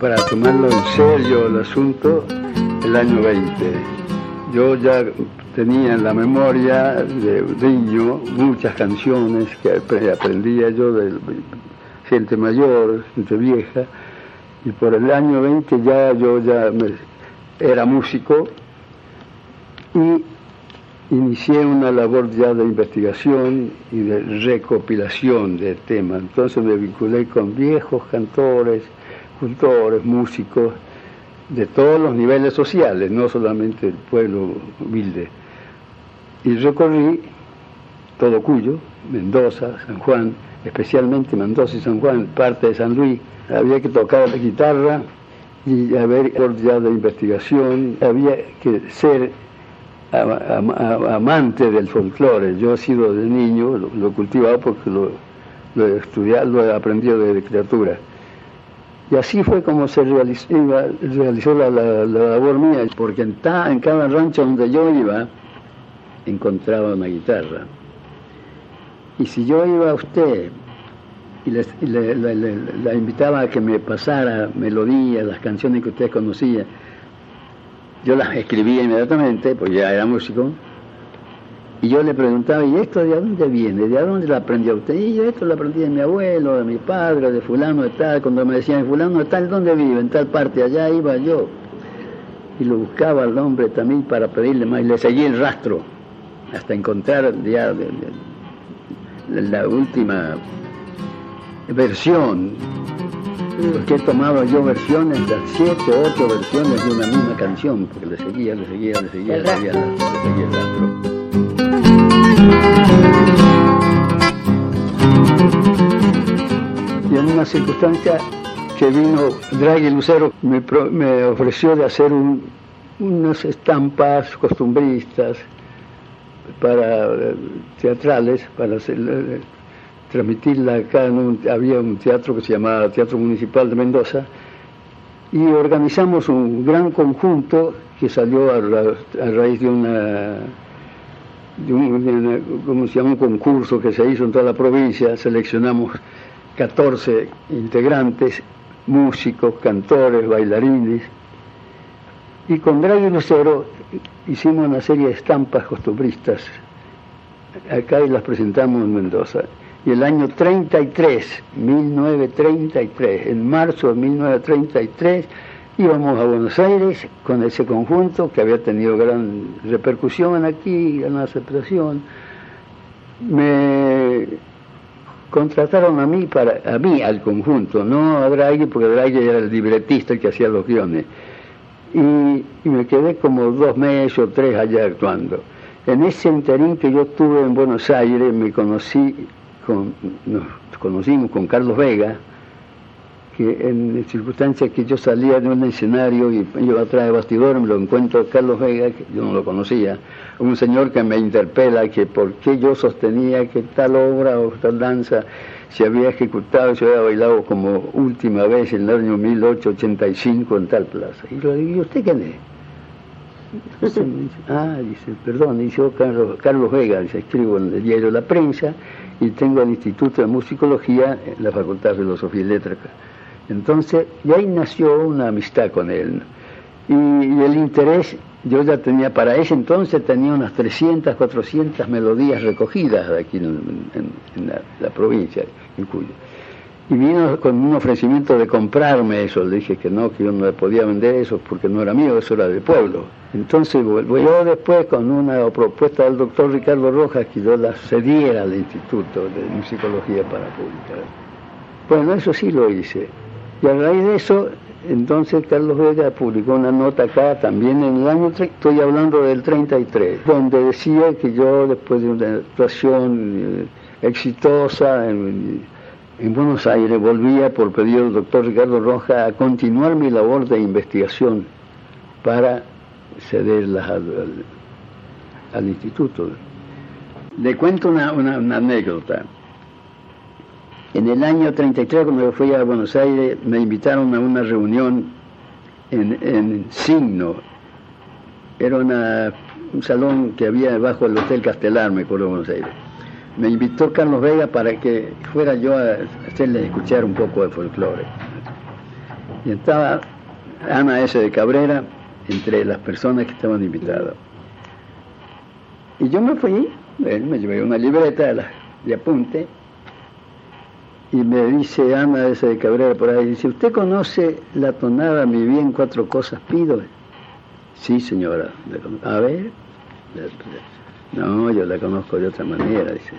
para tomarlo en serio el asunto el año 20. Yo ya tenía en la memoria de niño muchas canciones que aprendía yo de gente mayor, gente vieja, y por el año 20 ya yo ya era músico y inicié una labor ya de investigación y de recopilación de temas. Entonces me vinculé con viejos cantores, cultores, músicos de todos los niveles sociales, no solamente el pueblo humilde. Y recorrí todo Cuyo, Mendoza, San Juan, especialmente Mendoza y San Juan, parte de San Luis. Había que tocar la guitarra y haber ya de investigación, había que ser amante del folclore. Yo he sido de niño, lo, he cultivado porque lo, he estudiado, lo he aprendido de criatura. Y así fue como se realizó, la, labor mía, porque en, en cada rancho donde yo iba, encontraba una guitarra. Y si yo iba a usted y, le, la invitaba a que me pasara melodías, las canciones que usted conocía, yo las escribía inmediatamente, pues ya era músico, y yo le preguntaba, ¿y esto de dónde viene? ¿De dónde lo aprendió usted? Y yo esto lo aprendí de mi abuelo, de mi padre, de fulano de tal. Cuando me decían, fulano de tal, ¿dónde vive? En tal parte, allá iba yo. Y lo buscaba al hombre también para pedirle más, y le seguí el rastro, hasta encontrar ya la última versión porque he tomado yo versiones, de siete o ocho versiones de una misma canción, porque le seguía, le seguía, le seguía, le seguía, le seguía el rastro. Y en una circunstancia que vino Draghi Lucero, me, ofreció de hacer unas estampas costumbristas para eh, teatrales, para hacer eh, transmitirla acá, había un teatro que se llamaba Teatro Municipal de Mendoza, y organizamos un gran conjunto que salió a, raíz de una, de un, se llama? un concurso que se hizo en toda la provincia, seleccionamos 14 integrantes, músicos, cantores, bailarines, y con Draghi Lucero hicimos una serie de estampas costumbristas. Acá y las presentamos en Mendoza. Y el año 33, 1933, en marzo de 1933, íbamos a Buenos Aires con ese conjunto que había tenido gran repercusión aquí, gran aceptación. Me contrataron a mí, para, a mí al conjunto, no a Draghi, porque Draghi era el libretista que hacía los guiones. Y, y me quedé como dos meses o tres allá actuando. En ese interín que yo estuve en Buenos Aires, me conocí nos conocimos con Carlos Vega, que en circunstancias que yo salía de un escenario y yo atrás de bastidor me lo encuentro Carlos Vega, que yo no lo conocía, un señor que me interpela que por qué yo sostenía que tal obra o tal danza se había ejecutado, se había bailado como última vez en el año 1885 en tal plaza. Y le digo, ¿y usted quién es? ah, dice, perdón, dice yo Carlos, Carlos Vega, dice, escribo en el diario La Prensa y tengo el Instituto de Musicología en la Facultad de Filosofía y Letras. Entonces, y ahí nació una amistad con él. Y, el interés, yo ya tenía, para ese entonces tenía unas 300, 400 melodías recogidas aquí en, la, provincia, en Cuyo. Y vino con un ofrecimiento de comprarme eso. Le dije que no, que yo no le podía vender eso porque no era mío, eso era del pueblo. Entonces yo después con una propuesta del doctor Ricardo Rojas que yo la cediera al Instituto de Musicología para publicar. Bueno, eso sí lo hice. Y a raíz de eso, entonces Carlos Vega publicó una nota acá también en el año, estoy hablando del 33, donde decía que yo después de una actuación eh, exitosa en, en Buenos Aires volvía por pedido del doctor Ricardo Rojas a continuar mi labor de investigación para cederlas al, instituto. Le cuento una, anécdota. En el año 33, cuando yo fui a Buenos Aires, me invitaron a una reunión en, Signo. Era un salón que había debajo del Hotel Castelar, me acuerdo, de Buenos Aires. Me invitó Carlos Vega para que fuera yo a hacerle escuchar un poco de folclore. Y estaba Ana S. de Cabrera entre las personas que estaban invitadas. Y yo me fui, me llevé una libreta de apunte y me dice Ana S. de Cabrera por ahí, dice, ¿usted conoce la tonada Mi bien cuatro cosas pido? Sí, señora. A ver. No, yo la conozco de otra manera, dice.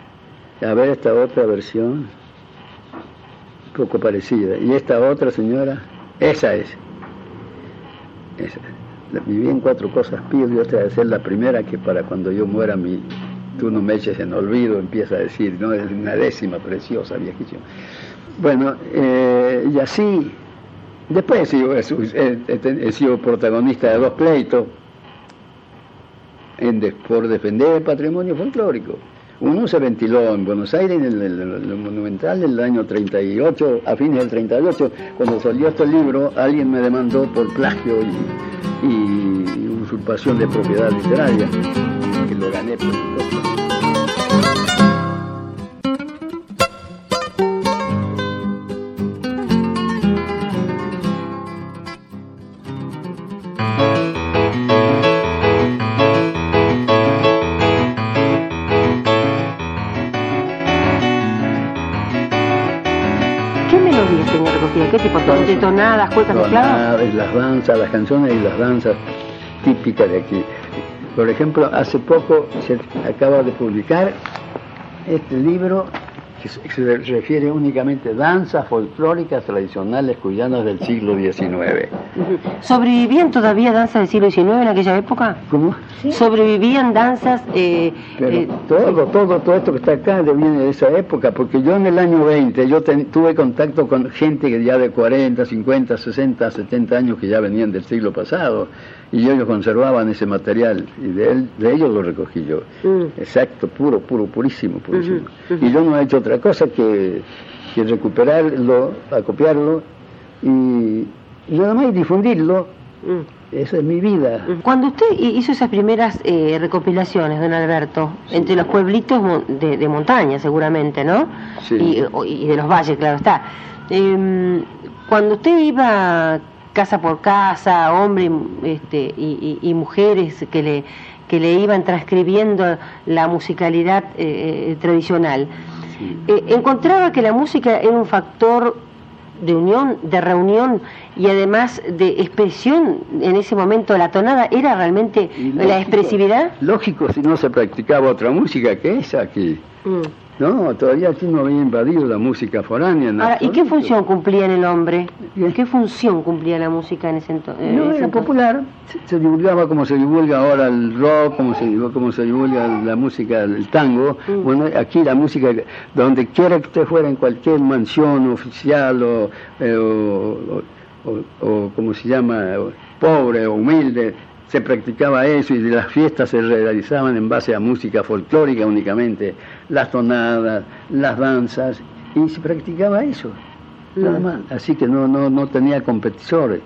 A ver esta otra versión, un poco parecida. ¿Y esta otra, señora? Esa es. Esa. Mi bien cuatro cosas pido y otra ser la primera que para cuando yo muera mi, tú no me eches en olvido, empieza a decir, ¿no? Es una décima preciosa, viejísima. Bueno, eh, y así, después he sido, protagonista de dos pleitos en, por defender el patrimonio folclórico. Uno se ventiló en Buenos Aires, en el, Monumental, en el año 38, a fines del 38, cuando salió este libro, alguien me demandó por plagio y, usurpación de propiedad literaria, que lo gané por. Tonadas, mezcladas? Las danzas, las canciones y las danzas típicas de aquí. Por ejemplo, hace poco se acaba de publicar este libro que se refiere únicamente a danzas folclóricas tradicionales cuyanas del siglo XIX. ¿Sobrevivían todavía danzas del siglo XIX en aquella época? ¿Cómo? ¿Sobrevivían danzas? Eh, eh, todo, todo, todo esto que está acá viene de esa época, porque yo en el año 20 yo tuve contacto con gente que ya de 40, 50, 60, 70 años que ya venían del siglo pasado y ellos conservaban ese material y de, él, de ellos lo recogí yo. Mm. Exacto, puro, puro, purísimo, purísimo. Y yo no he hecho otra cosa que, que recuperarlo, acopiarlo y, y nada más difundirlo. Mm. Esa es mi vida. Cuando usted hizo esas primeras eh, recopilaciones, don Alberto, entre los pueblitos de, montaña seguramente, ¿no? Sí. Y, y, de los valles, claro está. Eh, cuando usted iba casa por casa, hombres este, y, mujeres que le, que le iban transcribiendo la musicalidad eh, eh, Eh, encontraba que la música era un factor de unión, de reunión y además de expresión en ese momento, la tonada era realmente la expresividad. Lógico, si no se practicaba otra música que esa aquí. Mm. No, todavía aquí no había invadido la música foránea. ¿y qué función cumplía en el hombre? ¿Qué función cumplía la música en ese, entonces? no, era popular. Se, divulgaba como se divulga ahora el rock, como se, como se divulga la música, el tango. Mm. Bueno, aquí la música, donde quiera que usted fuera, en cualquier mansión oficial o, eh, o, o, o como se llama, pobre o humilde, se practicaba eso y las fiestas se realizaban en base a música folclórica únicamente, las tonadas, las danzas, y se practicaba eso, nada mm. más. Así que no, no, no tenía competidores.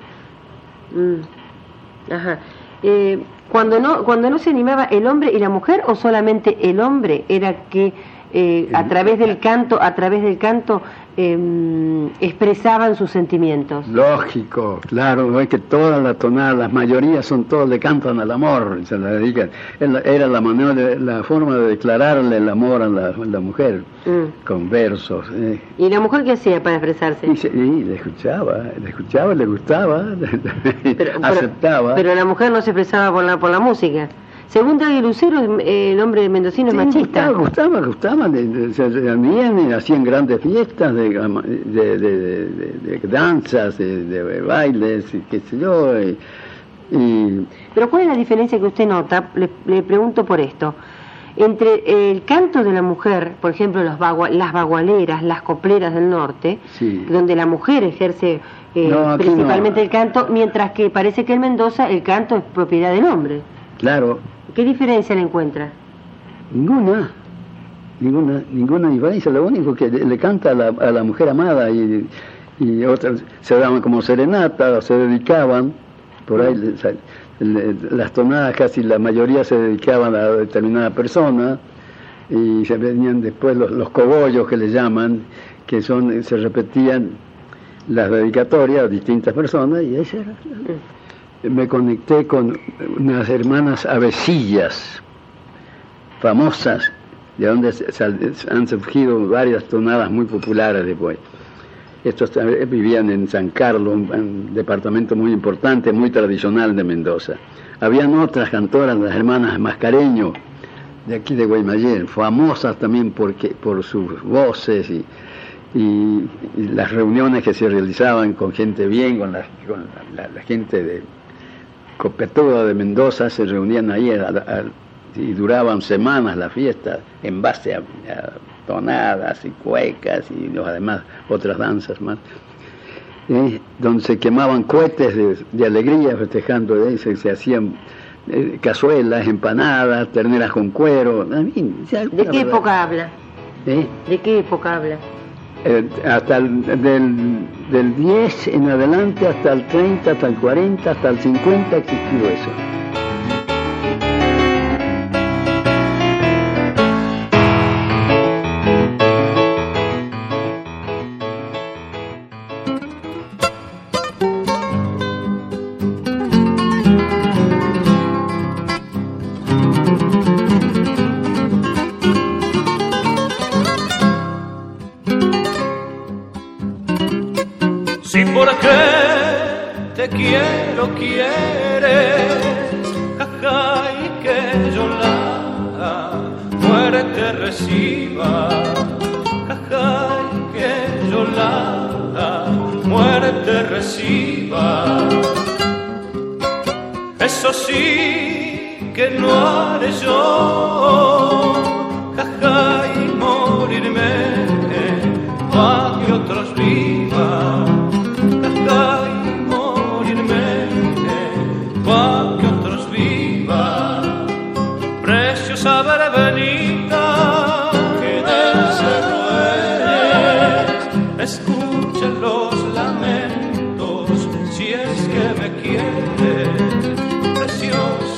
Mm. Ajá. Eh, cuando no cuando no se animaba el hombre y la mujer o solamente el hombre era que eh, a través del canto a través del canto eh, expresaban sus sentimientos. Lógico, claro, es que todas las tonadas, las mayorías son todos le cantan al amor, se la dedican. Era la manera, la forma de declararle el amor a la, mujer, mm. con versos. Eh. ¿Y la mujer qué hacía para expresarse? Y, le escuchaba, le escuchaba, le gustaba, aceptaba. Pero, la mujer no se expresaba por la, por la música. Según David Lucero, el hombre mendocino es machista. Gustaba, gustaba, gustaba. Se reunían hacían grandes fiestas de, de, de, de danzas, de, bailes, y qué sé yo. Y, Pero ¿cuál es la diferencia que usted nota? Le, pregunto por esto. Entre el canto de la mujer, por ejemplo, los las bagualeras, las copleras del norte, donde la mujer ejerce eh, principalmente el canto, mientras que parece que en Mendoza el canto es propiedad del hombre. Claro, ¿Qué diferencia le encuentra? Ninguna, ninguna, ninguna diferencia. Lo único que le canta a la, mujer amada y, otras se daban como serenata, se dedicaban, por ahí las tonadas casi la mayoría se dedicaban a determinada persona y se venían después los, los cogollos que le llaman, que son se repetían las dedicatorias a distintas personas y ese era. Me conecté con unas hermanas avecillas, famosas, de donde han surgido varias tonadas muy populares después. Estos vivían en San Carlos, un departamento muy importante, muy tradicional de Mendoza. Habían otras cantoras, las hermanas Mascareño, de aquí de Guaymallén, famosas también porque, por sus voces y, las reuniones que se realizaban con gente bien, con la, gente de Copetuda de Mendoza, se reunían ahí y duraban semanas las fiestas en base a, tonadas y cuecas y los, además otras danzas más. donde se quemaban cohetes de, alegría festejando, ¿eh? se, se hacían eh, cazuelas, empanadas, terneras con cuero. ¿De qué época habla? ¿Eh? ¿De qué época habla? Eh, hasta el, del, del 10 en adelante, hasta el 30, hasta el 40, hasta el 50 existió eso.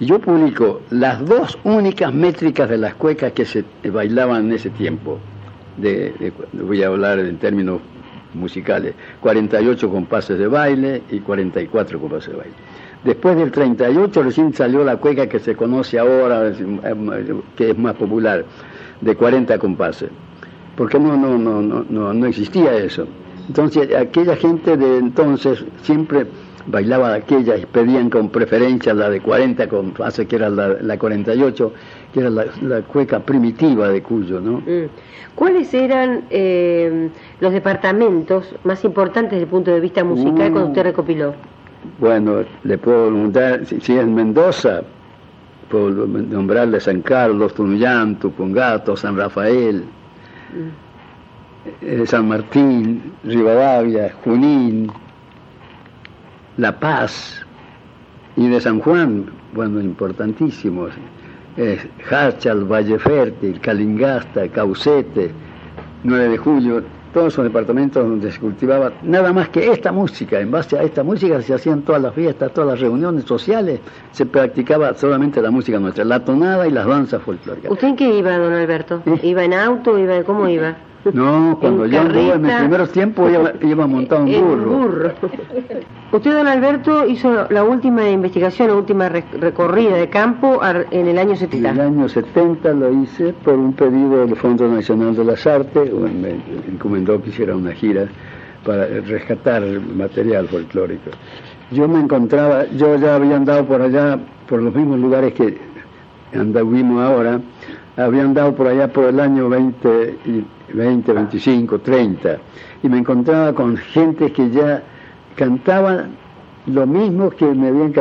yo publico las dos únicas métricas de las cuecas que se bailaban en ese tiempo. Voy a hablar en términos musicales, 48 compases de baile y 44 compases de baile. Después del 38 recién salió la cueca que se conoce ahora, que es más popular, de 40 compases. Porque no, no, no, no, no existía eso. Entonces, aquella gente de entonces siempre bailaba aquella y pedían con preferencia la de 40, con hace que era la, 48, que era la, cueca primitiva de Cuyo, ¿no? Mm. ¿Cuáles eran eh, los departamentos más importantes desde el punto de vista musical cuando usted recopiló? Bueno, le puedo preguntar, si, es Mendoza, puedo nombrarle San Carlos, Tunuyán, Tupungato, San Rafael, mm. eh, San Martín, Rivadavia, Junín, La Paz, y de San Juan, bueno, importantísimos, es Hachal, Valle Fértil, Calingasta, Caucete, 9 de julio, todos esos departamentos donde se cultivaba nada más que esta música. En base a esta música se hacían todas las fiestas, todas las reuniones sociales, se practicaba solamente la música nuestra, la tonada y las danzas folclóricas. ¿Usted en qué iba, don Alberto? ¿Eh? ¿Iba en auto? Iba, ¿Cómo iba? No, cuando yo anduve en mis primeros tiempos iba, montado burro. burro. Usted, don Alberto, hizo la última investigación, la última recorrida de campo en el año 70. En el año 70 lo hice por un pedido del Fondo Nacional de las Artes, me encomendó que hiciera una gira para rescatar material folclórico. Yo me encontraba, yo ya había andado por allá, por los mismos lugares que anduvimos ahora, había andado por allá por el año 20 y 20, 25, 30, y me encontraba con gente que ya cantaba lo mismo que me habían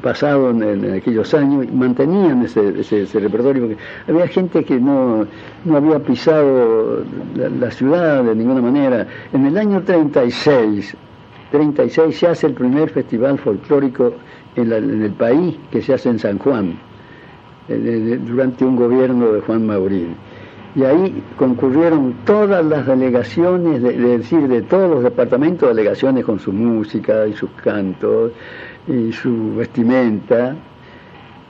pasado en, aquellos años, mantenían ese, ese, repertorio, porque había gente que no, no había pisado la, ciudad de ninguna manera. En el año 36, 36 se hace el primer festival folclórico en, en el país que se hace en San Juan, eh, durante un gobierno de Juan Maurín y ahí concurrieron todas las delegaciones, de, decir, de todos los departamentos, delegaciones con su música y sus cantos y su vestimenta,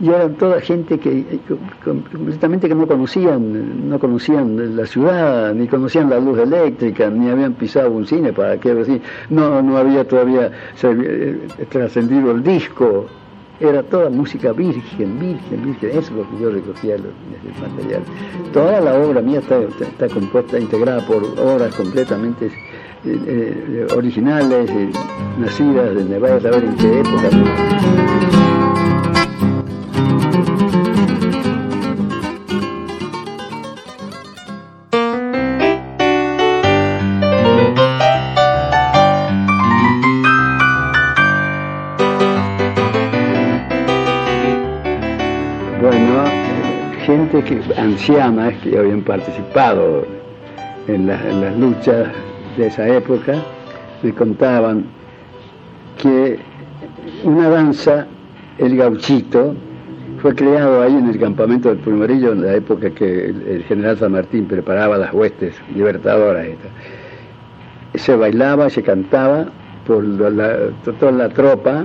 y eran toda gente que completamente que no conocían, no conocían la ciudad, ni conocían la luz eléctrica, ni habían pisado un cine para qué decir, no, no había todavía eh, trascendido el disco, era toda música virgen, virgen, virgen, eso es lo que yo recogía el material. Toda la obra mía está, está, compuesta, integrada por obras completamente eh, eh, originales, eh, nacidas de Nevada, saber en qué época. Que, habían participado en, las luchas de esa época me contaban que una danza, el gauchito, fue creado ahí en el campamento del Pulmorillo en la época que el, general San Martín preparaba las huestes libertadoras. Se bailaba, se cantaba por toda la tropa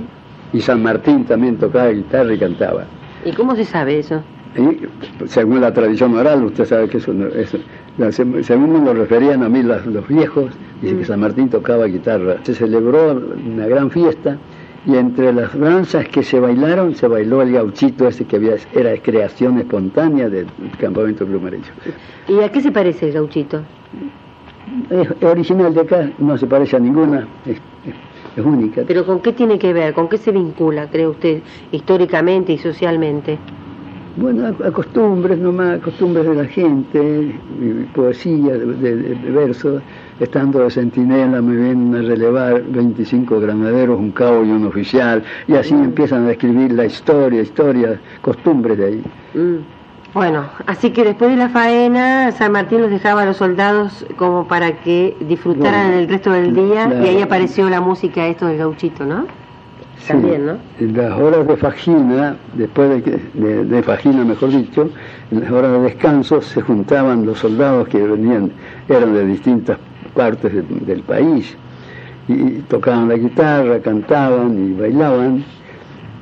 y San Martín también tocaba guitarra y cantaba. ¿Y cómo se sabe eso? Y según la tradición oral, usted sabe que eso, según me lo referían a mí los, viejos, dice que. San Martín tocaba guitarra. Se celebró una gran fiesta y entre las danzas que se bailaron, se bailó el gauchito ese que había, era creación espontánea del campamento Plumarillo. ¿Y a qué se parece el gauchito? Es, original de acá, no se parece a ninguna, es, es única. ¿Pero con qué tiene que ver? ¿Con qué se vincula, cree usted, históricamente y socialmente? Bueno, a, costumbres nomás, costumbres de la gente, poesía de, versos. Estando de centinela me vienen a relevar 25 granaderos, un cabo y un oficial, y así mm. empiezan a describir la historia, historia, costumbres de ahí. Mm. Bueno, así que después de la faena, San Martín los dejaba a los soldados como para que disfrutaran el resto del día, y ahí apareció la música esto del gauchito, ¿no? También, ¿no? En las horas de fajina, después de, de, fajina, mejor dicho, en las horas de descanso se juntaban los soldados que venían, eran de distintas partes del país, y tocaban la guitarra, cantaban y bailaban.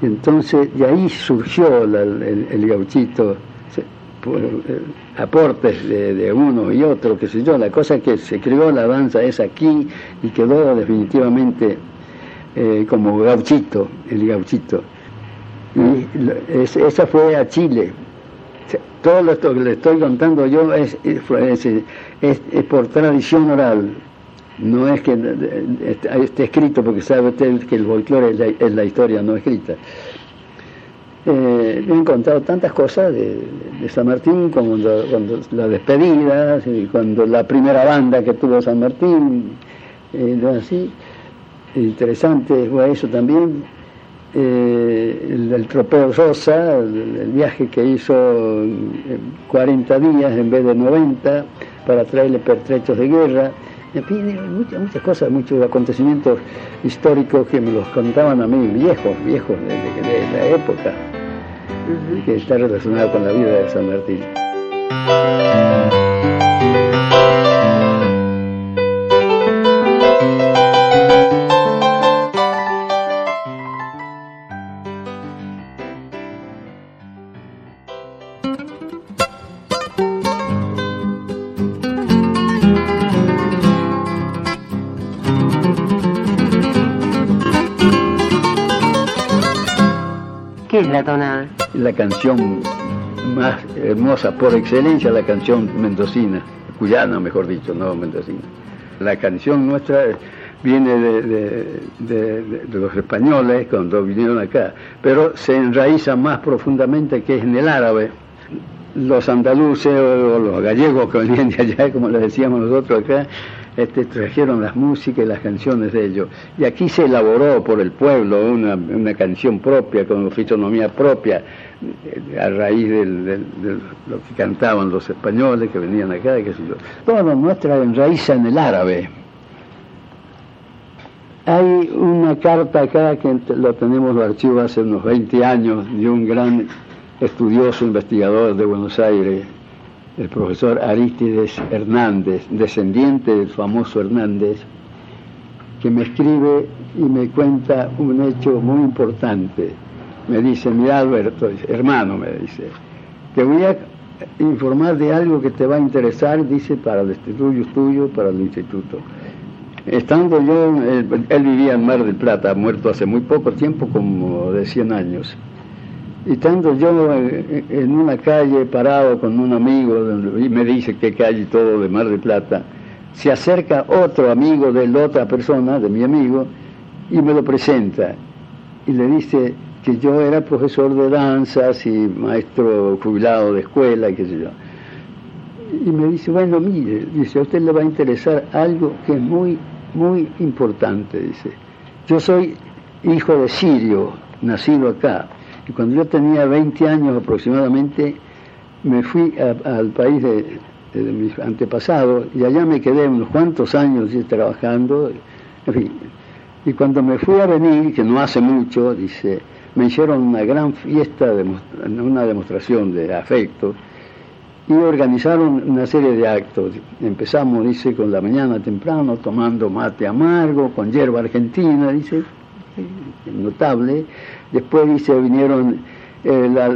Y entonces de ahí surgió el, gauchito, eh, aportes de, de, uno y otro, qué sé yo, la cosa que se creó la danza es aquí y quedó definitivamente eh, como gauchito, el gauchito. Y esa fue a Chile. Todo lo que le estoy contando yo es, es, por tradición oral. No es que esté escrito porque sabe usted que el folclore es la, historia no escrita. Eh, he encontrado tantas cosas de, San Martín, como cuando, la despedida, cuando la primera banda que tuvo San Martín, eh, así. Interesante fue eso también. Eh, el, tropeo Rosa, el, viaje que hizo 40 días en vez de 90 para traerle pertrechos de guerra en fin, muchas, muchas cosas, muchos acontecimientos históricos que me los contaban a mí, viejos, viejos de, la época, que está relacionado con la vida de San Martín. La canción más hermosa por excelencia, la canción mendocina, cuyana mejor dicho, no mendocina. La canción nuestra viene de, los españoles cuando vinieron acá, pero se enraiza más profundamente que es en el árabe. Los andaluces o los gallegos que venían de allá, como les decíamos nosotros acá, este, trajeron las músicas y las canciones de ellos. Y aquí se elaboró por el pueblo una, canción propia, con fisonomía propia, eh, a raíz de lo que cantaban los españoles que venían acá, qué sé yo. Todo nuestra enraiza en el árabe. Hay una carta acá que lo tenemos en el archivo hace unos 20 años de un gran estudioso investigador de Buenos Aires, el profesor Aristides Hernández, descendiente del famoso Hernández, que me escribe y me cuenta un hecho muy importante. Me dice, mira Alberto, hermano, me dice, te voy a informar de algo que te va a interesar, dice, para el instituto tuyo, para el instituto. Estando yo, él, él vivía en Mar del Plata, muerto hace muy poco tiempo, como de 100 años y estando yo en una calle parado con un amigo, y me dice qué calle todo de Mar del Plata, se acerca otro amigo de la otra persona, de mi amigo, y me lo presenta. Y le dice que yo era profesor de danzas y maestro jubilado de escuela, y qué sé yo. Y me dice, bueno, mire, dice, a usted le va a interesar algo que es muy, muy importante, dice. Yo soy hijo de Sirio, nacido acá cuando yo tenía 20 años aproximadamente, me fui al país de, mis antepasados y allá me quedé unos cuantos años trabajando. En fin. Y cuando me fui a venir, que no hace mucho, dice, me hicieron una gran fiesta, una demostración de afecto y organizaron una serie de actos. Empezamos, dice, con la mañana temprano, tomando mate amargo, con hierba argentina, dice, notable. Después dice, vinieron eh, la,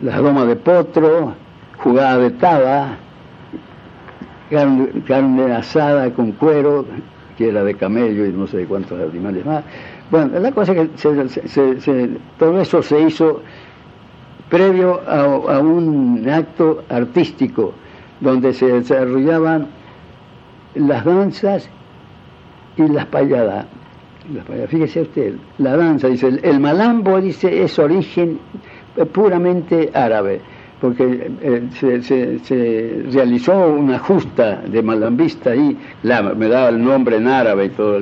la, de potro, jugada de taba, carne, asada con cuero, que era de camello y no sé cuántos animales más. Bueno, la cosa es que todo eso se hizo previo a, un acto artístico donde se desarrollaban las danzas y las payadas. Fíjese usted, la danza, dice, el, malambo, dice, es origen puramente árabe, porque eh, se, realizó una justa de malambista ahí, me daba el nombre en árabe y todo,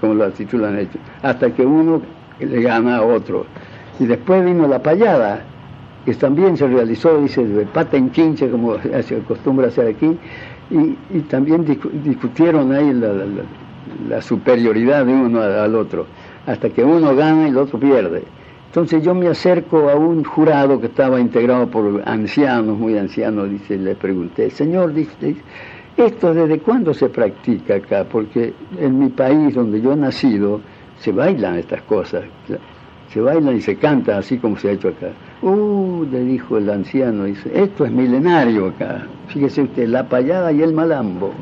como lo titulan ellos, hasta que uno le gana a otro. Y después vino la payada, que también se realizó, dice, de pata en quinche, como se acostumbra hacer aquí, y, también discutieron ahí la superioridad de uno al otro, hasta que uno gana y el otro pierde. Entonces yo me acerco a un jurado que estaba integrado por ancianos, muy ancianos, dice, le pregunté, Señor, dice, ¿esto desde cuándo se practica acá? Porque en mi país, donde yo he nacido, se bailan estas cosas, se bailan y se canta así como se ha hecho acá. Uh, le dijo el anciano, dice, esto es milenario acá. Fíjese usted, la payada y el malambo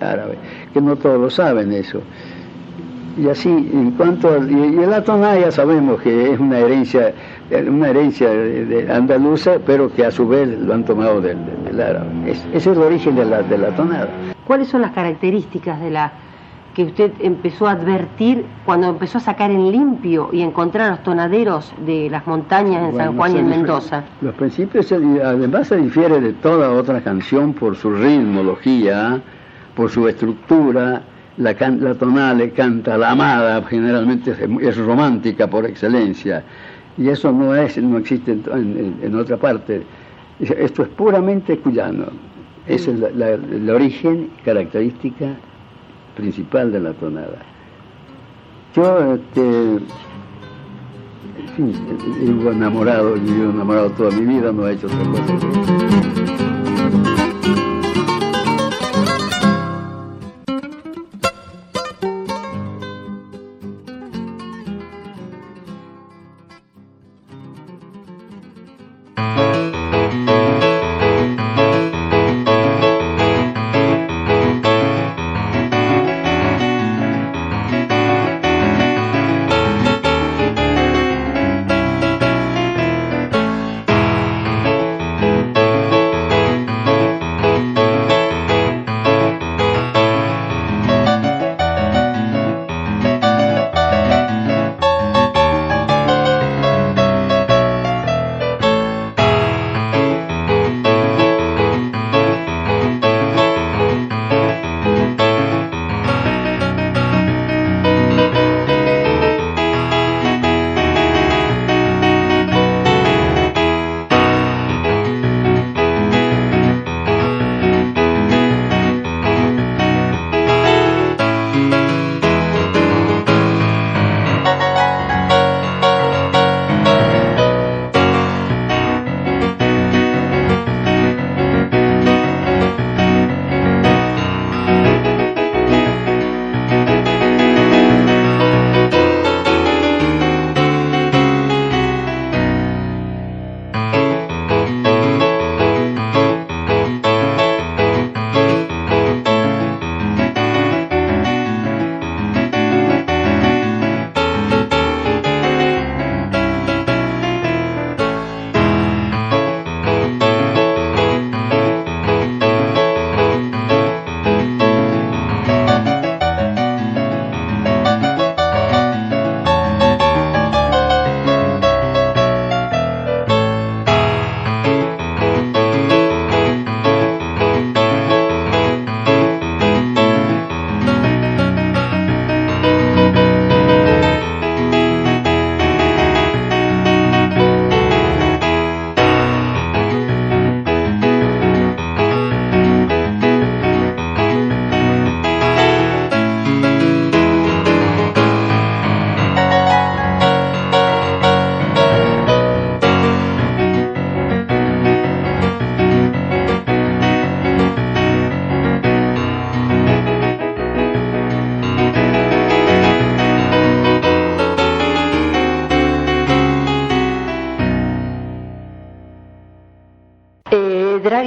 árabe, que no todos lo saben eso. Y así, en cuanto a, y, la tonada ya sabemos que es una herencia, una herencia de, andaluza, pero que a su vez lo han tomado del, árabe. Es, ese es el origen de la, de la tonada. ¿Cuáles son las características de la que usted empezó a advertir cuando empezó a sacar en limpio y encontrar los tonaderos de las montañas en San Juan y en Mendoza? Los principios, además se difiere de toda otra canción por su ritmología, por su estructura, la, la tonale canta la amada, generalmente es, romántica por excelencia, y eso no, es, no existe en, otra parte. Esto es puramente cuyano. Esa es el origen, característica principal de la tonada. Yo, este, vivo enamorado, he vivido enamorado toda mi vida, no he hecho otra cosa.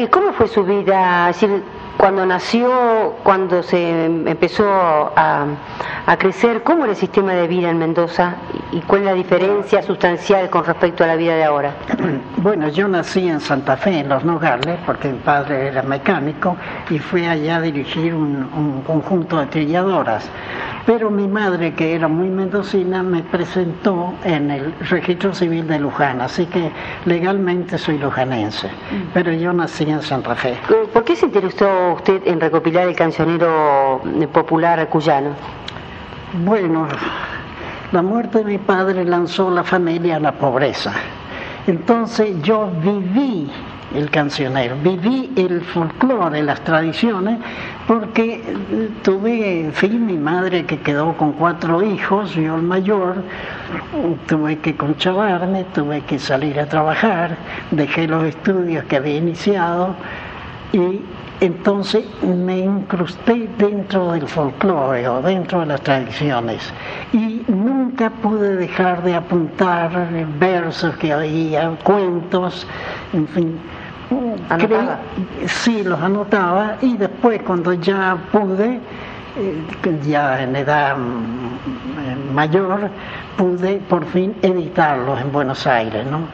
Fue su vida? decir, cuando nació, cuando se empezó a, crecer, ¿cómo era el sistema de vida en Mendoza y cuál es la diferencia sustancial con respecto a la vida de ahora? Bueno, yo nací en Santa Fe, en Los Nogales, porque mi padre era mecánico y fui allá a dirigir un, un conjunto de trilladoras. Pero mi madre, que era muy mendocina, me presentó en el registro civil de Luján, así que legalmente soy lujanense, mm. pero yo nací en San Rafael. ¿Por qué se interesó usted en recopilar el cancionero popular cuyano? Bueno, la muerte de mi padre lanzó la familia a la pobreza. Entonces yo viví el cancionero. Viví el folclore, las tradiciones, porque tuve, en fin, mi madre que quedó con cuatro hijos, yo el mayor, tuve que conchavarme, tuve que salir a trabajar, dejé los estudios que había iniciado y entonces me incrusté dentro del folclore o dentro de las tradiciones y nunca pude dejar de apuntar versos que había, cuentos, en fin ¿Anotaba? sí, los anotaba y después cuando ya pude, eh, ya en edad mm, mayor, pude por fin editarlos en Buenos Aires. ¿no?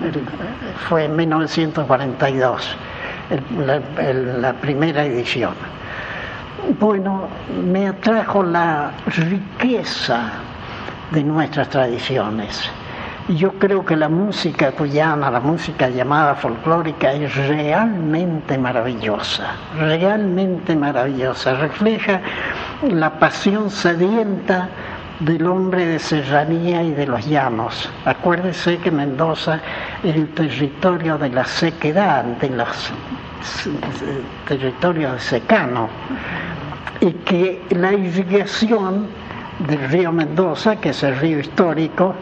fue en 1942 la primera edición. Bueno, me atrajo la riqueza de nuestras tradiciones. Yo creo que la música cuyana, la música llamada folclórica, es realmente maravillosa, realmente maravillosa. Refleja la pasión sedienta del hombre de serranía y de los llanos. Acuérdese que Mendoza es el territorio de la sequedad, de los territorios secano, y que la irrigación del río Mendoza, que es el río histórico,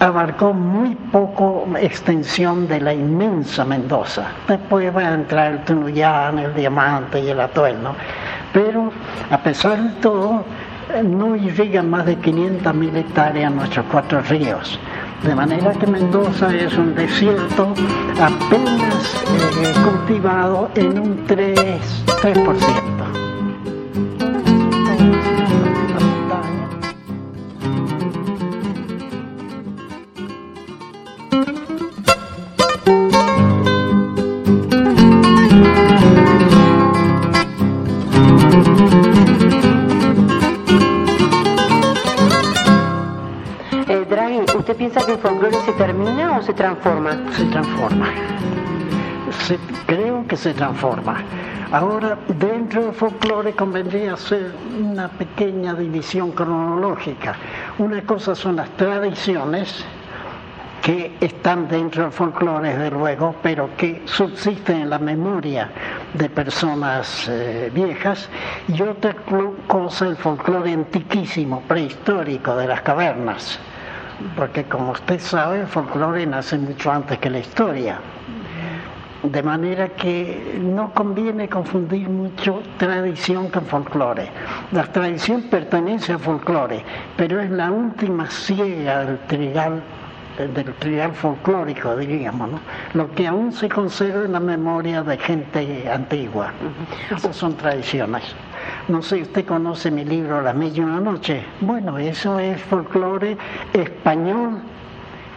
abarcó muy poco extensión de la inmensa Mendoza. Después va a entrar el Tunuyán, el Diamante y el Atuel, ¿no? Pero a pesar de todo, no irrigan más de 500.000 hectáreas nuestros cuatro ríos. De manera que Mendoza es un desierto apenas eh, cultivado en un 3%. 3%. Se transforma? Se transforma. creo que se transforma. Ahora, dentro del folclore convendría hacer una pequeña división cronológica. Una cosa son las tradiciones que están dentro del folclore, desde luego, pero que subsisten en la memoria de personas eh, viejas, y otra cosa el folclore antiquísimo, prehistórico de las cavernas porque como usted sabe, el folclore nace mucho antes que la historia. De manera que no conviene confundir mucho tradición con folclore. La tradición pertenece al folclore, pero es la última ciega del trigal del trigal folclórico, diríamos, ¿no? lo que aún se conserva en la memoria de gente antigua. Esas son tradiciones. No sé, usted conoce mi libro La Noche. Bueno, eso es folclore español,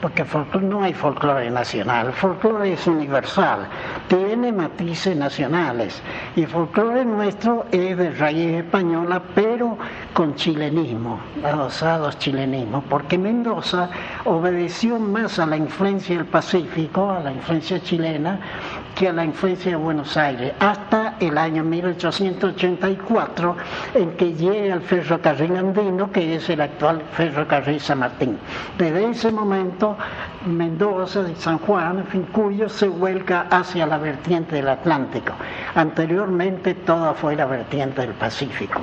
porque no hay folclore nacional, folclore es universal, tiene matices nacionales y el folclore nuestro es de raíz española, pero con chilenismo, adosados chilenismo, porque Mendoza obedeció más a la influencia del Pacífico, a la influencia chilena, que a la influencia de Buenos Aires, hasta el año 1884, en que llega el ferrocarril andino, que es el actual ferrocarril San Martín. Desde ese momento, Mendoza y San Juan, en Cuyo, se vuelca hacia la vertiente del Atlántico. Anteriormente, toda fue la vertiente del Pacífico.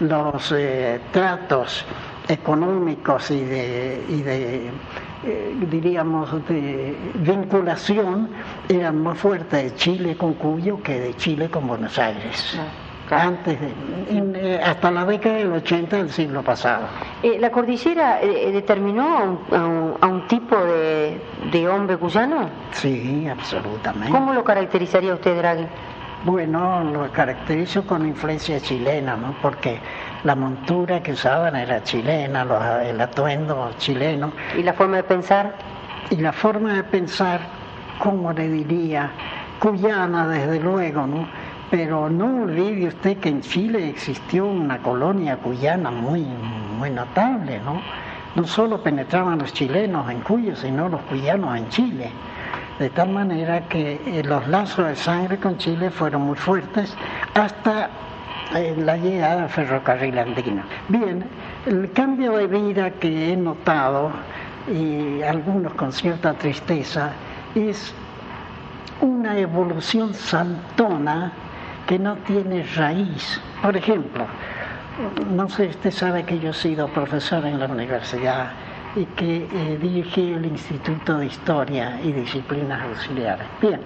Los eh, tratos económicos y de eh, diríamos, de vinculación era más fuerte de Chile con Cuyo que de Chile con Buenos Aires. Ah, Antes eh, hasta la década del 80 del siglo pasado. Eh, ¿La cordillera determinó a un, tipo de, de, hombre cuyano? Sí, absolutamente. ¿Cómo lo caracterizaría usted, Draghi? Bueno, lo caracterizo con influencia chilena, ¿no? Porque la montura que usaban era chilena, el atuendo chileno. ¿Y la forma de pensar? Y la forma de pensar, ¿cómo le diría? Cuyana, desde luego, ¿no? Pero no olvide usted que en Chile existió una colonia cuyana muy, muy notable, ¿no? No solo penetraban los chilenos en Cuyo, sino los cuyanos en Chile. De tal manera que eh, los lazos de sangre con Chile fueron muy fuertes hasta la llegada del ferrocarril andino. Bien, el cambio de vida que he notado, y algunos con cierta tristeza, es una evolución saltona que no tiene raíz. Por ejemplo, no sé, usted sabe que yo he sido profesor en la universidad y que eh, dirigí el Instituto de Historia y Disciplinas Auxiliares. Bien,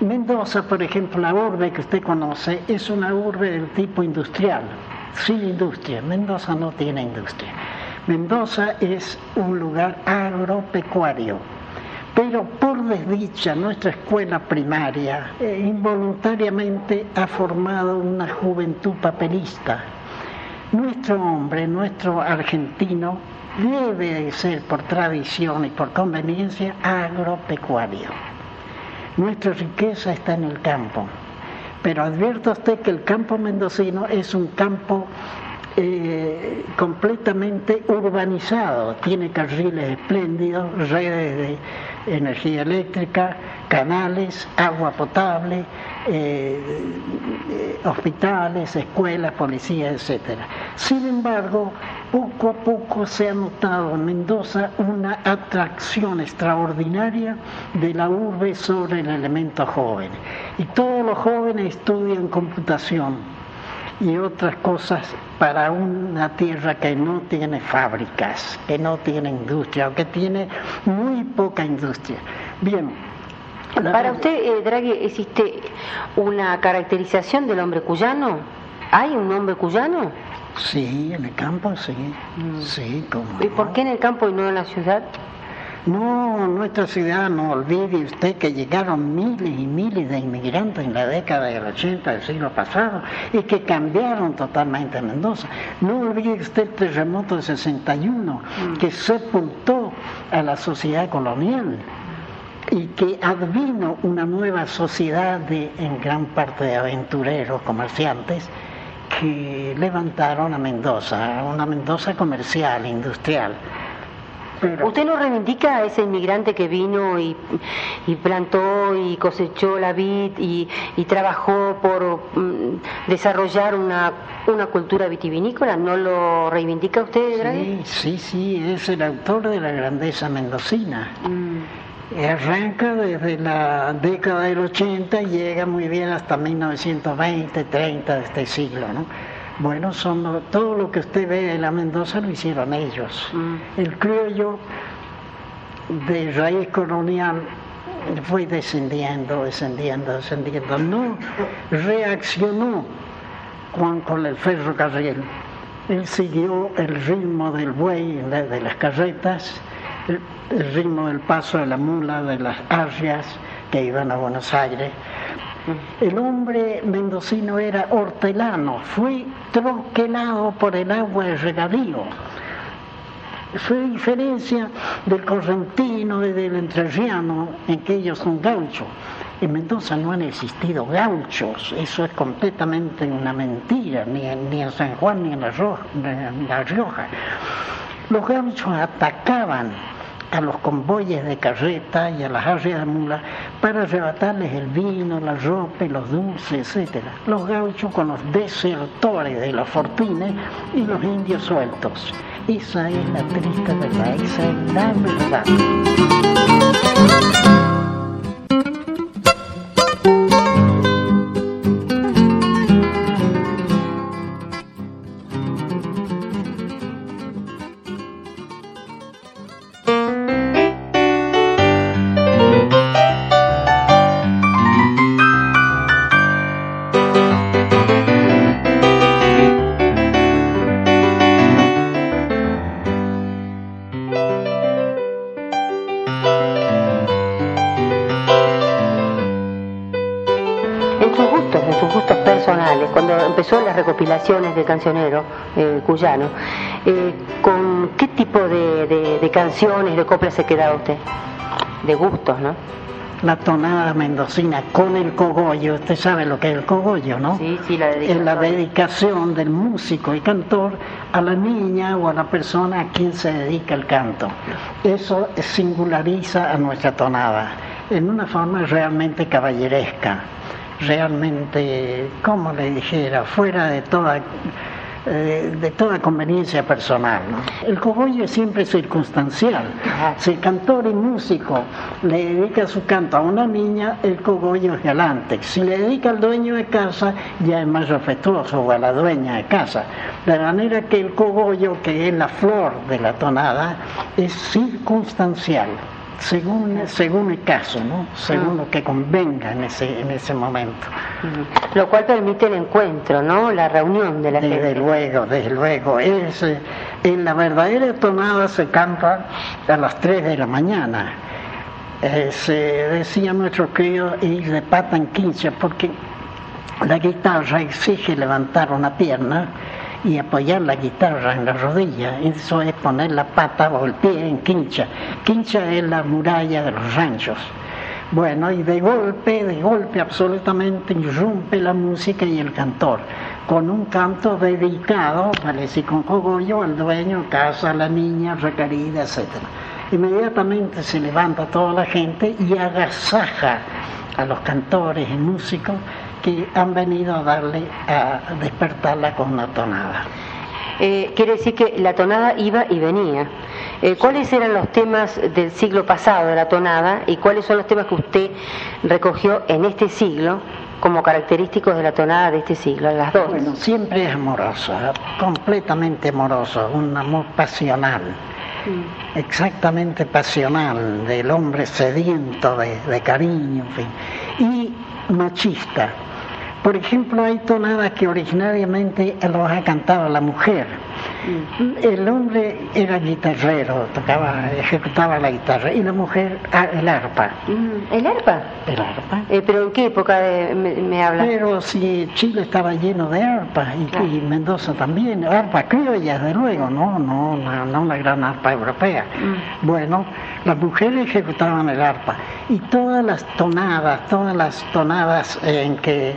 Mendoza, por ejemplo, la urbe que usted conoce, es una urbe del tipo industrial, sin industria. Mendoza no tiene industria. Mendoza es un lugar agropecuario, pero por desdicha nuestra escuela primaria eh, involuntariamente ha formado una juventud papelista nuestro hombre, nuestro argentino, debe ser por tradición y por conveniencia agropecuario. Nuestra riqueza está en el campo, pero advierta usted que el campo mendocino es un campo eh, completamente urbanizado, tiene carriles espléndidos, redes de energía eléctrica, canales, agua potable, eh, eh, hospitales, escuelas, policías, etc. Sin embargo, poco a poco se ha notado en Mendoza una atracción extraordinaria de la urbe sobre el elemento joven. Y todos los jóvenes estudian computación y otras cosas para una tierra que no tiene fábricas, que no tiene industria o que tiene muy poca industria. Bien, para usted, eh, Draghi, ¿existe una caracterización del hombre cuyano? ¿Hay un hombre cuyano? Sí, en el campo sí. Mm. Sí, como. ¿Y por qué en el campo y no en la ciudad? No, nuestra ciudad, no olvide usted que llegaron miles y miles de inmigrantes en la década del 80 del siglo pasado y que cambiaron totalmente Mendoza. No olvide usted el terremoto de 61 mm. que sepultó a la sociedad colonial y que advino una nueva sociedad de, en gran parte de aventureros, comerciantes, que levantaron a Mendoza, una Mendoza comercial, industrial. ¿Usted no reivindica a ese inmigrante que vino y, plantó y cosechó la vid y, trabajó por mm, desarrollar una, una, cultura vitivinícola? ¿No lo reivindica usted, Draghi? Sí, sí, sí, es el autor de la grandeza mendocina. Mm arranca desde la década del 80 y llega muy bien hasta 1920, 30 de este siglo, ¿no? Bueno, son todo lo que usted ve en la Mendoza lo hicieron ellos. Mm. El criollo de raíz colonial fue descendiendo, descendiendo, descendiendo. No reaccionó Juan con el ferrocarril. Él siguió el ritmo del buey, de las carretas, el ritmo del paso de la mula, de las arrias que iban a Buenos Aires. El hombre mendocino era hortelano, fue troquelado por el agua de regadío. Fue diferencia del correntino y del entrerriano, en que ellos son gauchos. En Mendoza no han existido gauchos, eso es completamente una mentira, ni en, San Juan ni en la, en la Rioja. Los gauchos atacaban a los convoyes de carreta y a las arrias de mula para arrebatarles el vino, la ropa, los dulces, etc. Los gauchos con los desertores de los fortines y los indios sueltos. Esa es la triste verdad, esa es la verdad. Recopilaciones de cancionero eh, cuyano. Eh, ¿Con qué tipo de, canciones, de coplas se queda usted? De gustos, ¿no? La tonada mendocina con el cogollo, usted sabe lo que es el cogollo, ¿no? Sí, sí, la dedicación. Es la dedicación del músico y cantor a la niña o a la persona a quien se dedica el canto. Eso singulariza a nuestra tonada en una forma realmente caballeresca realmente, como le dijera, fuera de toda eh, de toda conveniencia personal. El cogollo es siempre circunstancial. Si el cantor y músico le dedica su canto a una niña, el cogollo es galante. Si le dedica al dueño de casa, ya es más respetuoso o a la dueña de casa. De manera que el cogollo, que es la flor de la tonada, es circunstancial según, según el caso, ¿no? según lo que convenga en ese, en ese momento. Lo cual permite el encuentro, ¿no? la reunión de la desde Desde luego, desde luego. Es, en la verdadera tonada se canta a las 3 de la mañana. Eh, se decía nuestro querido ir de pata en quince porque la guitarra exige levantar una pierna y apoyar la guitarra en la rodilla. Eso es poner la pata o el pie en quincha. Quincha es la muralla de los ranchos. Bueno, y de golpe, de golpe absolutamente irrumpe la música y el cantor, con un canto dedicado, parece con cogollo, al dueño, casa, la niña, requerida, etc. Inmediatamente se levanta toda la gente y agasaja a los cantores y músicos que han venido a darle, a despertarla con una tonada. Eh, quiere decir que la tonada iba y venía. Eh, ¿Cuáles eran los temas del siglo pasado de la tonada y cuáles son los temas que usted recogió en este siglo como característicos de la tonada de este siglo, las dos? Bueno, siempre es amorosa, completamente amorosa, un amor pasional, mm. exactamente pasional, del hombre sediento de, de cariño, en fin, y machista. Por ejemplo, hay tonadas que originariamente los ha cantado la mujer el hombre era guitarrero, tocaba, ejecutaba la guitarra y la mujer ah, el arpa. Mm, ¿El arpa? El arpa. Eh, ¿Pero en qué época me, habla? Pero si Chile estaba lleno de arpa y, ah. Mendoza también, arpa criolla, desde luego, no, no, no, una gran arpa europea. Mm. Bueno, las mujeres ejecutaban el arpa y todas las tonadas, todas las tonadas en que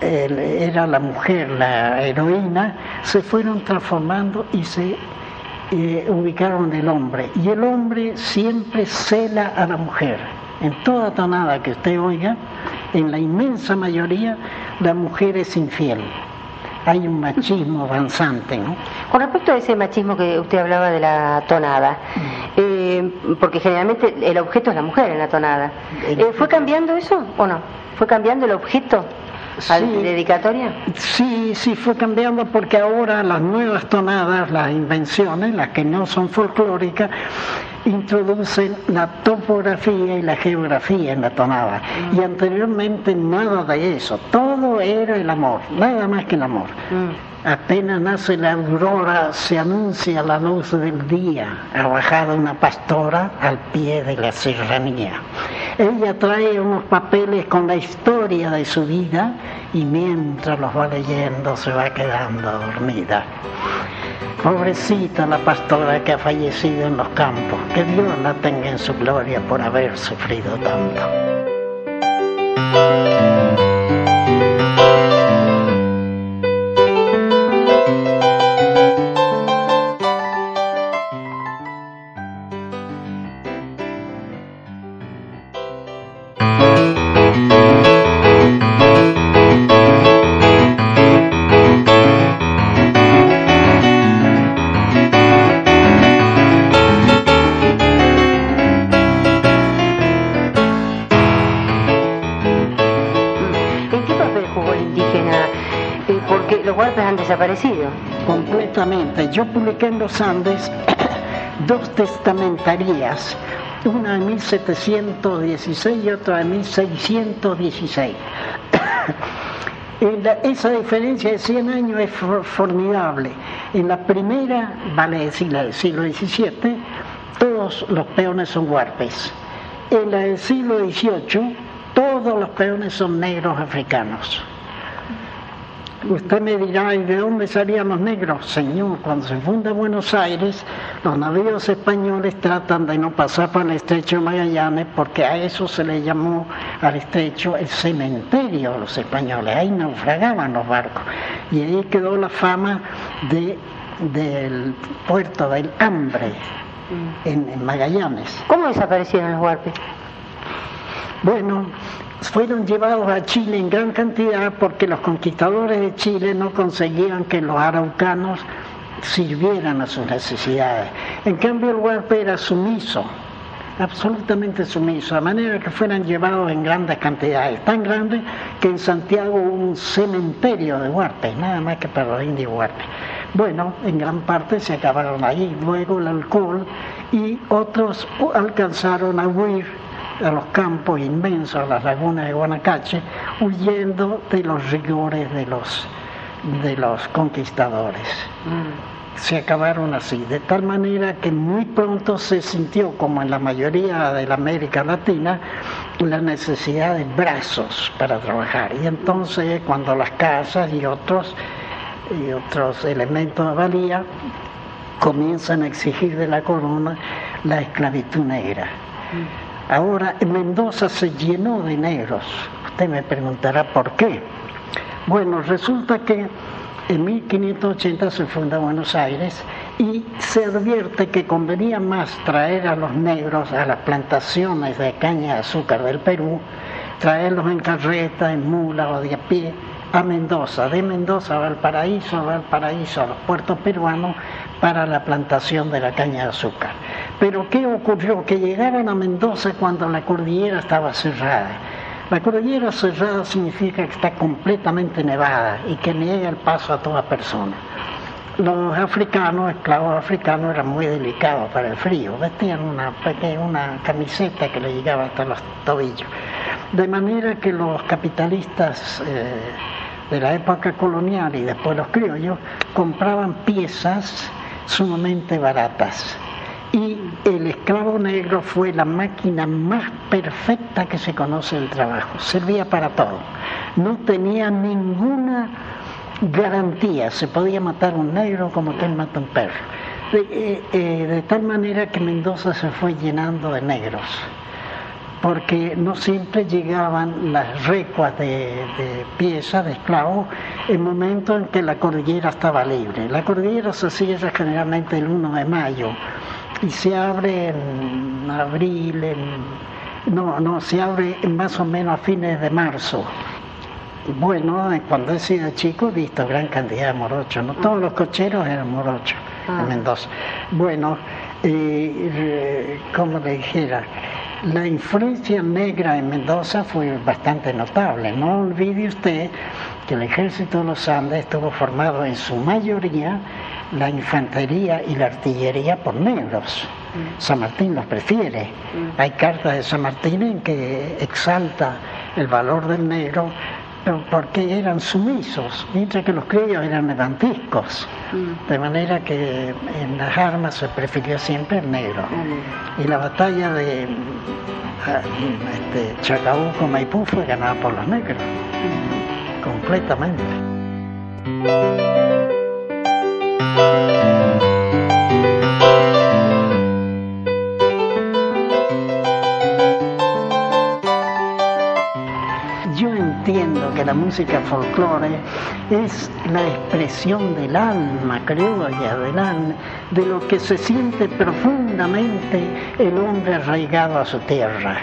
era la mujer, la heroína, se fueron transformando y se eh, ubicaron en el hombre. Y el hombre siempre cela a la mujer. En toda tonada que usted oiga, en la inmensa mayoría, la mujer es infiel. Hay un machismo avanzante. ¿no? Con respecto a ese machismo que usted hablaba de la tonada, mm. eh, porque generalmente el objeto es la mujer en la tonada, eh, ¿fue cambiando eso o no? ¿Fue cambiando el objeto? Sí, dedicatoria? Sí, sí, fue cambiando porque ahora las nuevas tonadas, las invenciones, las que no son folclóricas, introducen la topografía y la geografía en la tonada. Mm. Y anteriormente nada de eso, todo era el amor, nada más que el amor. Mm. Apenas nace la aurora, se anuncia la luz del día, ha bajado una pastora al pie de la serranía. Ella trae unos papeles con la historia de su vida y mientras los va leyendo se va quedando dormida. Pobrecita la pastora que ha fallecido en los campos, que Dios la tenga en su gloria por haber sufrido tanto. Completamente. Yo publiqué en los Andes dos testamentarías, una en 1716 y otra en 1616. esa diferencia de 100 años es formidable. En la primera, vale decir la del siglo XVII, todos los peones son huarpes. En la del siglo XVIII, todos los peones son negros africanos. Usted me dirá, ¿y de dónde salían los negros? Señor, cuando se funda Buenos Aires, los navíos españoles tratan de no pasar por el estrecho de Magallanes porque a eso se le llamó al estrecho el cementerio de los españoles. Ahí naufragaban los barcos. Y ahí quedó la fama de, del puerto del hambre en, en Magallanes. ¿Cómo desaparecieron los huarpes? Bueno, fueron llevados a Chile en gran cantidad porque los conquistadores de Chile no conseguían que los araucanos sirvieran a sus necesidades. En cambio el huarpe era sumiso, absolutamente sumiso, de manera que fueran llevados en grandes cantidades, tan grandes que en Santiago hubo un cementerio de huarpes, nada más que para los indios huarpes. Bueno, en gran parte se acabaron ahí, luego el alcohol y otros alcanzaron a huir a los campos inmensos, a las lagunas de Guanacache, huyendo de los rigores de los, de los conquistadores. Mm. Se acabaron así, de tal manera que muy pronto se sintió, como en la mayoría de la América Latina, la necesidad de brazos para trabajar. Y entonces cuando las casas y otros y otros elementos de valía, comienzan a exigir de la corona la esclavitud negra. Ahora, Mendoza se llenó de negros. Usted me preguntará por qué. Bueno, resulta que en 1580 se funda Buenos Aires y se advierte que convenía más traer a los negros a las plantaciones de caña de azúcar del Perú, traerlos en carreta, en mula o de a pie a Mendoza, de Mendoza a Valparaíso, a Valparaíso a los puertos peruanos para la plantación de la caña de azúcar. Pero ¿qué ocurrió? Que llegaron a Mendoza cuando la cordillera estaba cerrada. La cordillera cerrada significa que está completamente nevada y que niega el paso a toda persona. Los africanos, esclavos africanos, eran muy delicados para el frío. Vestían una, una camiseta que le llegaba hasta los tobillos. De manera que los capitalistas eh, de la época colonial y después los criollos compraban piezas sumamente baratas. Y el esclavo negro fue la máquina más perfecta que se conoce del trabajo. Servía para todo. No tenía ninguna garantía. Se podía matar un negro como usted mata un perro. De, eh, eh, de tal manera que Mendoza se fue llenando de negros porque no siempre llegaban las recuas de, piezas, de esclavos, en momentos en que la cordillera estaba libre. La cordillera se cierra generalmente el 1 de mayo y se abre en abril, no, no, se abre más o menos a fines de marzo. Bueno, cuando he sido chico he visto gran cantidad de morochos, no todos los cocheros eran morochos en ah. Mendoza. Bueno, eh, como le dijera, la influencia negra en Mendoza fue bastante notable. No olvide usted que el ejército de los Andes estuvo formado en su mayoría la infantería y la artillería por negros. Mm. San Martín los prefiere. Mm. Hay cartas de San Martín en que exalta el valor del negro porque eran sumisos, mientras que los criollos eran levantiscos. Mm. De manera que en las armas se prefirió siempre el negro. Mm. Y la batalla de ah, este, Chacabuco Maipú fue ganada por los negros, mm. completamente. Música folclore es la expresión del alma criolla, del alma, de lo que se siente profundamente el hombre arraigado a su tierra.